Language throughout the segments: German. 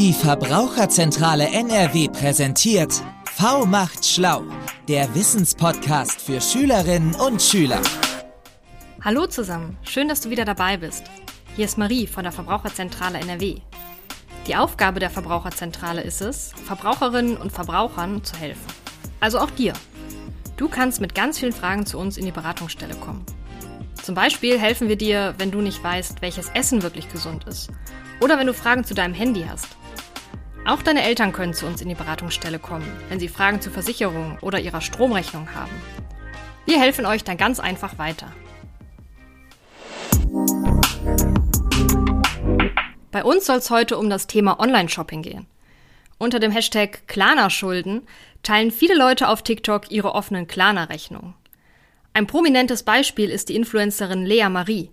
Die Verbraucherzentrale NRW präsentiert V macht schlau, der Wissenspodcast für Schülerinnen und Schüler. Hallo zusammen, schön, dass du wieder dabei bist. Hier ist Marie von der Verbraucherzentrale NRW. Die Aufgabe der Verbraucherzentrale ist es, Verbraucherinnen und Verbrauchern zu helfen. Also auch dir. Du kannst mit ganz vielen Fragen zu uns in die Beratungsstelle kommen. Zum Beispiel helfen wir dir, wenn du nicht weißt, welches Essen wirklich gesund ist. Oder wenn du Fragen zu deinem Handy hast. Auch deine Eltern können zu uns in die Beratungsstelle kommen, wenn sie Fragen zur Versicherung oder ihrer Stromrechnung haben. Wir helfen euch dann ganz einfach weiter. Bei uns soll es heute um das Thema Online-Shopping gehen. Unter dem Hashtag Klarna-Schulden teilen viele Leute auf TikTok ihre offenen Klarna-Rechnungen. Ein prominentes Beispiel ist die Influencerin Lea Marie.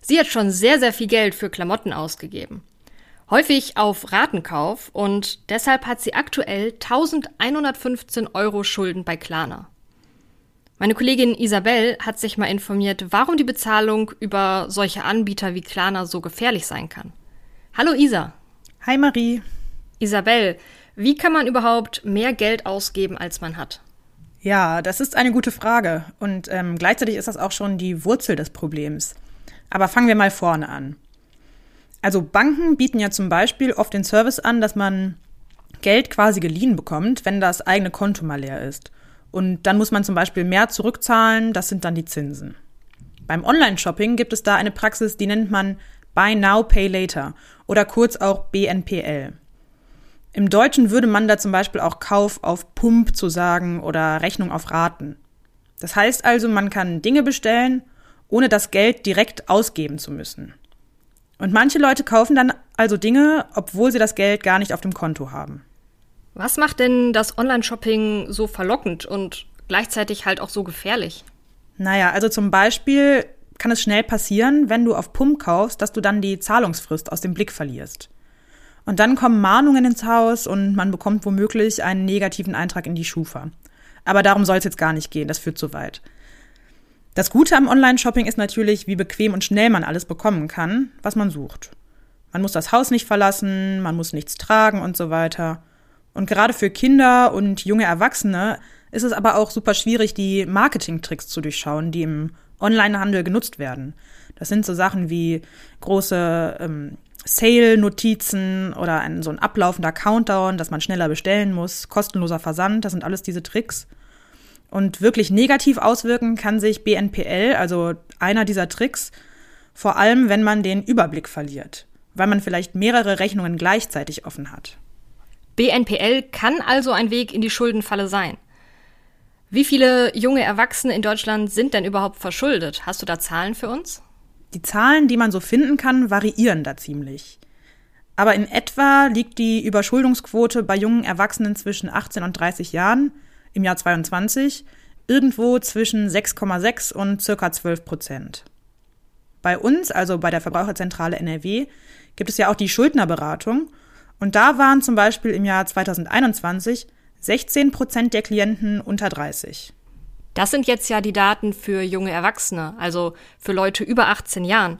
Sie hat schon sehr, sehr viel Geld für Klamotten ausgegeben häufig auf Ratenkauf und deshalb hat sie aktuell 1115 Euro Schulden bei Klarna. Meine Kollegin Isabel hat sich mal informiert, warum die Bezahlung über solche Anbieter wie Klarna so gefährlich sein kann. Hallo Isa. Hi Marie. Isabel, wie kann man überhaupt mehr Geld ausgeben, als man hat? Ja, das ist eine gute Frage und ähm, gleichzeitig ist das auch schon die Wurzel des Problems. Aber fangen wir mal vorne an. Also Banken bieten ja zum Beispiel oft den Service an, dass man Geld quasi geliehen bekommt, wenn das eigene Konto mal leer ist. Und dann muss man zum Beispiel mehr zurückzahlen, das sind dann die Zinsen. Beim Online-Shopping gibt es da eine Praxis, die nennt man Buy Now, Pay Later oder kurz auch BNPL. Im Deutschen würde man da zum Beispiel auch Kauf auf Pump zu sagen oder Rechnung auf Raten. Das heißt also, man kann Dinge bestellen, ohne das Geld direkt ausgeben zu müssen. Und manche Leute kaufen dann also Dinge, obwohl sie das Geld gar nicht auf dem Konto haben. Was macht denn das Online-Shopping so verlockend und gleichzeitig halt auch so gefährlich? Naja, also zum Beispiel kann es schnell passieren, wenn du auf Pump kaufst, dass du dann die Zahlungsfrist aus dem Blick verlierst. Und dann kommen Mahnungen ins Haus und man bekommt womöglich einen negativen Eintrag in die Schufa. Aber darum soll es jetzt gar nicht gehen, das führt zu weit. Das Gute am Online-Shopping ist natürlich, wie bequem und schnell man alles bekommen kann, was man sucht. Man muss das Haus nicht verlassen, man muss nichts tragen und so weiter. Und gerade für Kinder und junge Erwachsene ist es aber auch super schwierig, die Marketing-Tricks zu durchschauen, die im Online-Handel genutzt werden. Das sind so Sachen wie große ähm, Sale-Notizen oder ein, so ein ablaufender Countdown, dass man schneller bestellen muss, kostenloser Versand, das sind alles diese Tricks. Und wirklich negativ auswirken kann sich BNPL, also einer dieser Tricks, vor allem wenn man den Überblick verliert, weil man vielleicht mehrere Rechnungen gleichzeitig offen hat. BNPL kann also ein Weg in die Schuldenfalle sein. Wie viele junge Erwachsene in Deutschland sind denn überhaupt verschuldet? Hast du da Zahlen für uns? Die Zahlen, die man so finden kann, variieren da ziemlich. Aber in etwa liegt die Überschuldungsquote bei jungen Erwachsenen zwischen 18 und 30 Jahren im Jahr 22 irgendwo zwischen 6,6 und circa 12 Prozent. Bei uns, also bei der Verbraucherzentrale NRW, gibt es ja auch die Schuldnerberatung. Und da waren zum Beispiel im Jahr 2021 16 Prozent der Klienten unter 30. Das sind jetzt ja die Daten für junge Erwachsene, also für Leute über 18 Jahren.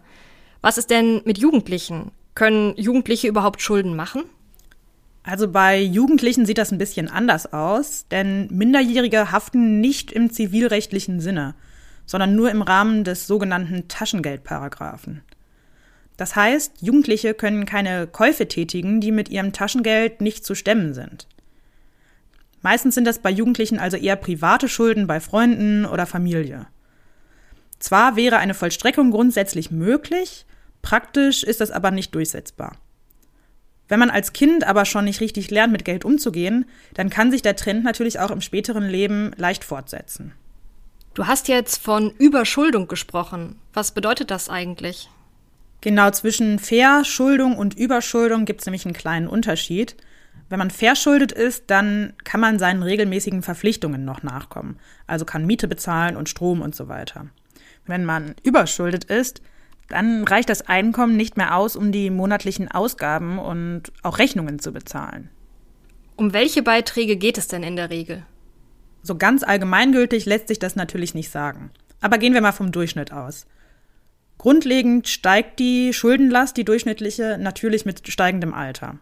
Was ist denn mit Jugendlichen? Können Jugendliche überhaupt Schulden machen? Also bei Jugendlichen sieht das ein bisschen anders aus, denn Minderjährige haften nicht im zivilrechtlichen Sinne, sondern nur im Rahmen des sogenannten Taschengeldparagraphen. Das heißt, Jugendliche können keine Käufe tätigen, die mit ihrem Taschengeld nicht zu stemmen sind. Meistens sind das bei Jugendlichen also eher private Schulden bei Freunden oder Familie. Zwar wäre eine Vollstreckung grundsätzlich möglich, praktisch ist das aber nicht durchsetzbar. Wenn man als Kind aber schon nicht richtig lernt, mit Geld umzugehen, dann kann sich der Trend natürlich auch im späteren Leben leicht fortsetzen. Du hast jetzt von Überschuldung gesprochen. Was bedeutet das eigentlich? Genau, zwischen Verschuldung und Überschuldung gibt es nämlich einen kleinen Unterschied. Wenn man verschuldet ist, dann kann man seinen regelmäßigen Verpflichtungen noch nachkommen. Also kann Miete bezahlen und Strom und so weiter. Wenn man überschuldet ist, dann reicht das Einkommen nicht mehr aus, um die monatlichen Ausgaben und auch Rechnungen zu bezahlen. Um welche Beiträge geht es denn in der Regel? So ganz allgemeingültig lässt sich das natürlich nicht sagen. Aber gehen wir mal vom Durchschnitt aus. Grundlegend steigt die Schuldenlast, die durchschnittliche, natürlich mit steigendem Alter.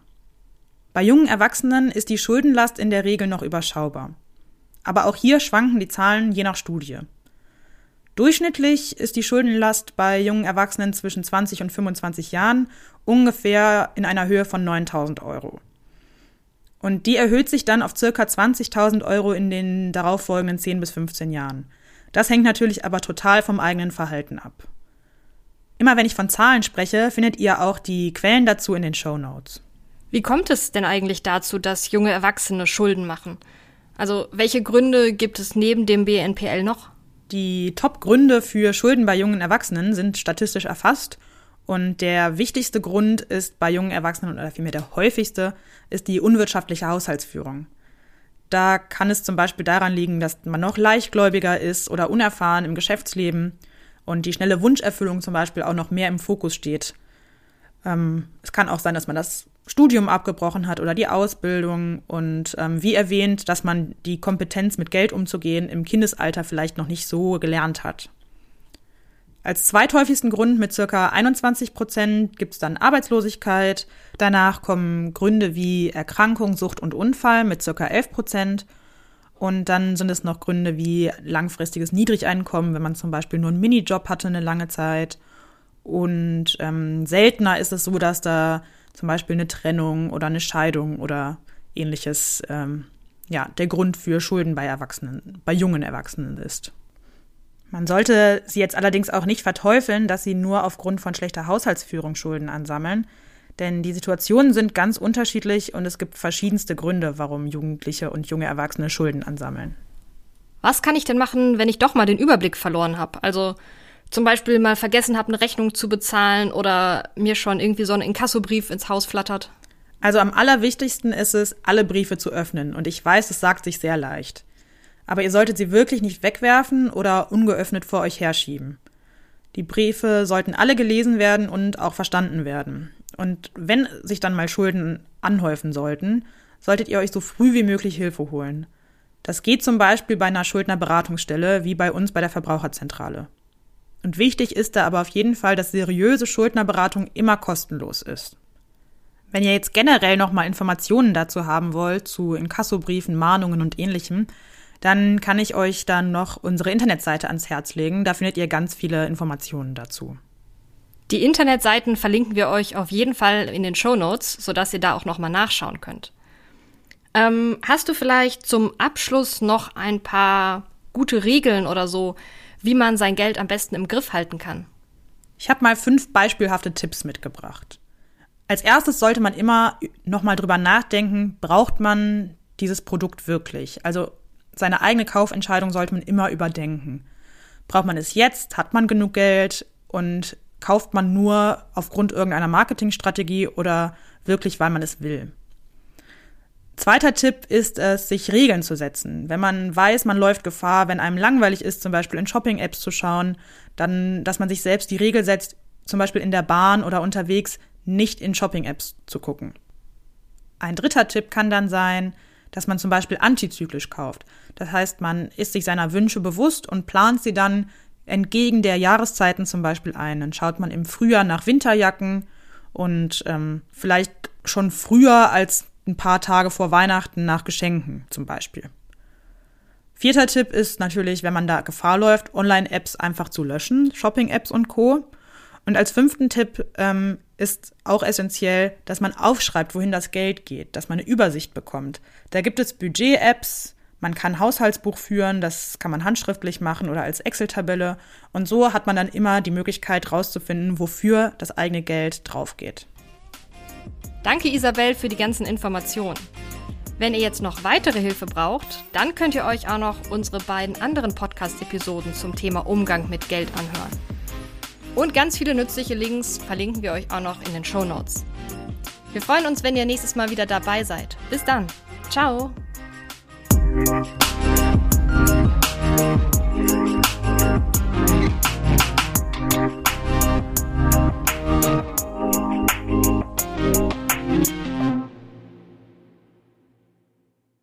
Bei jungen Erwachsenen ist die Schuldenlast in der Regel noch überschaubar. Aber auch hier schwanken die Zahlen je nach Studie. Durchschnittlich ist die Schuldenlast bei jungen Erwachsenen zwischen 20 und 25 Jahren ungefähr in einer Höhe von 9000 Euro. Und die erhöht sich dann auf circa 20.000 Euro in den darauffolgenden 10 bis 15 Jahren. Das hängt natürlich aber total vom eigenen Verhalten ab. Immer wenn ich von Zahlen spreche, findet ihr auch die Quellen dazu in den Show Notes. Wie kommt es denn eigentlich dazu, dass junge Erwachsene Schulden machen? Also welche Gründe gibt es neben dem BNPL noch? Die Top-Gründe für Schulden bei jungen Erwachsenen sind statistisch erfasst und der wichtigste Grund ist bei jungen Erwachsenen oder vielmehr der häufigste ist die unwirtschaftliche Haushaltsführung. Da kann es zum Beispiel daran liegen, dass man noch leichtgläubiger ist oder unerfahren im Geschäftsleben und die schnelle Wunscherfüllung zum Beispiel auch noch mehr im Fokus steht. Ähm, es kann auch sein, dass man das Studium abgebrochen hat oder die Ausbildung und ähm, wie erwähnt, dass man die Kompetenz mit Geld umzugehen im Kindesalter vielleicht noch nicht so gelernt hat. Als zweithäufigsten Grund mit circa 21 Prozent gibt es dann Arbeitslosigkeit. Danach kommen Gründe wie Erkrankung, Sucht und Unfall mit circa 11 Prozent. Und dann sind es noch Gründe wie langfristiges Niedrigeinkommen, wenn man zum Beispiel nur einen Minijob hatte eine lange Zeit. Und ähm, seltener ist es so, dass da zum Beispiel eine Trennung oder eine Scheidung oder ähnliches ähm, ja, der Grund für Schulden bei Erwachsenen, bei jungen Erwachsenen ist. Man sollte sie jetzt allerdings auch nicht verteufeln, dass sie nur aufgrund von schlechter Haushaltsführung Schulden ansammeln, denn die Situationen sind ganz unterschiedlich und es gibt verschiedenste Gründe, warum Jugendliche und junge Erwachsene Schulden ansammeln. Was kann ich denn machen, wenn ich doch mal den Überblick verloren habe? Also zum Beispiel mal vergessen habe, eine Rechnung zu bezahlen oder mir schon irgendwie so ein Inkassobrief ins Haus flattert? Also am allerwichtigsten ist es, alle Briefe zu öffnen. Und ich weiß, es sagt sich sehr leicht aber ihr solltet sie wirklich nicht wegwerfen oder ungeöffnet vor euch herschieben. Die Briefe sollten alle gelesen werden und auch verstanden werden. Und wenn sich dann mal Schulden anhäufen sollten, solltet ihr euch so früh wie möglich Hilfe holen. Das geht zum Beispiel bei einer Schuldnerberatungsstelle wie bei uns bei der Verbraucherzentrale. Und wichtig ist da aber auf jeden Fall, dass seriöse Schuldnerberatung immer kostenlos ist. Wenn ihr jetzt generell nochmal Informationen dazu haben wollt, zu Inkassobriefen, Mahnungen und ähnlichem, dann kann ich euch dann noch unsere Internetseite ans Herz legen. Da findet ihr ganz viele Informationen dazu. Die Internetseiten verlinken wir euch auf jeden Fall in den Show Notes, sodass ihr da auch nochmal nachschauen könnt. Ähm, hast du vielleicht zum Abschluss noch ein paar gute Regeln oder so, wie man sein Geld am besten im Griff halten kann? Ich habe mal fünf beispielhafte Tipps mitgebracht. Als erstes sollte man immer nochmal drüber nachdenken, braucht man dieses Produkt wirklich? Also seine eigene Kaufentscheidung sollte man immer überdenken. Braucht man es jetzt? Hat man genug Geld? Und kauft man nur aufgrund irgendeiner Marketingstrategie oder wirklich, weil man es will? Zweiter Tipp ist es, sich Regeln zu setzen. Wenn man weiß, man läuft Gefahr, wenn einem langweilig ist, zum Beispiel in Shopping-Apps zu schauen, dann, dass man sich selbst die Regel setzt, zum Beispiel in der Bahn oder unterwegs nicht in Shopping-Apps zu gucken. Ein dritter Tipp kann dann sein, dass man zum Beispiel antizyklisch kauft. Das heißt, man ist sich seiner Wünsche bewusst und plant sie dann entgegen der Jahreszeiten zum Beispiel ein. Dann schaut man im Frühjahr nach Winterjacken und ähm, vielleicht schon früher als ein paar Tage vor Weihnachten nach Geschenken zum Beispiel. Vierter Tipp ist natürlich, wenn man da Gefahr läuft, Online-Apps einfach zu löschen, Shopping-Apps und Co. Und als fünften Tipp ähm, ist auch essentiell, dass man aufschreibt, wohin das Geld geht, dass man eine Übersicht bekommt. Da gibt es Budget-Apps, man kann Haushaltsbuch führen, das kann man handschriftlich machen oder als Excel-Tabelle. Und so hat man dann immer die Möglichkeit rauszufinden, wofür das eigene Geld draufgeht. Danke Isabel für die ganzen Informationen. Wenn ihr jetzt noch weitere Hilfe braucht, dann könnt ihr euch auch noch unsere beiden anderen Podcast-Episoden zum Thema Umgang mit Geld anhören. Und ganz viele nützliche Links verlinken wir euch auch noch in den Show Notes. Wir freuen uns, wenn ihr nächstes Mal wieder dabei seid. Bis dann. Ciao.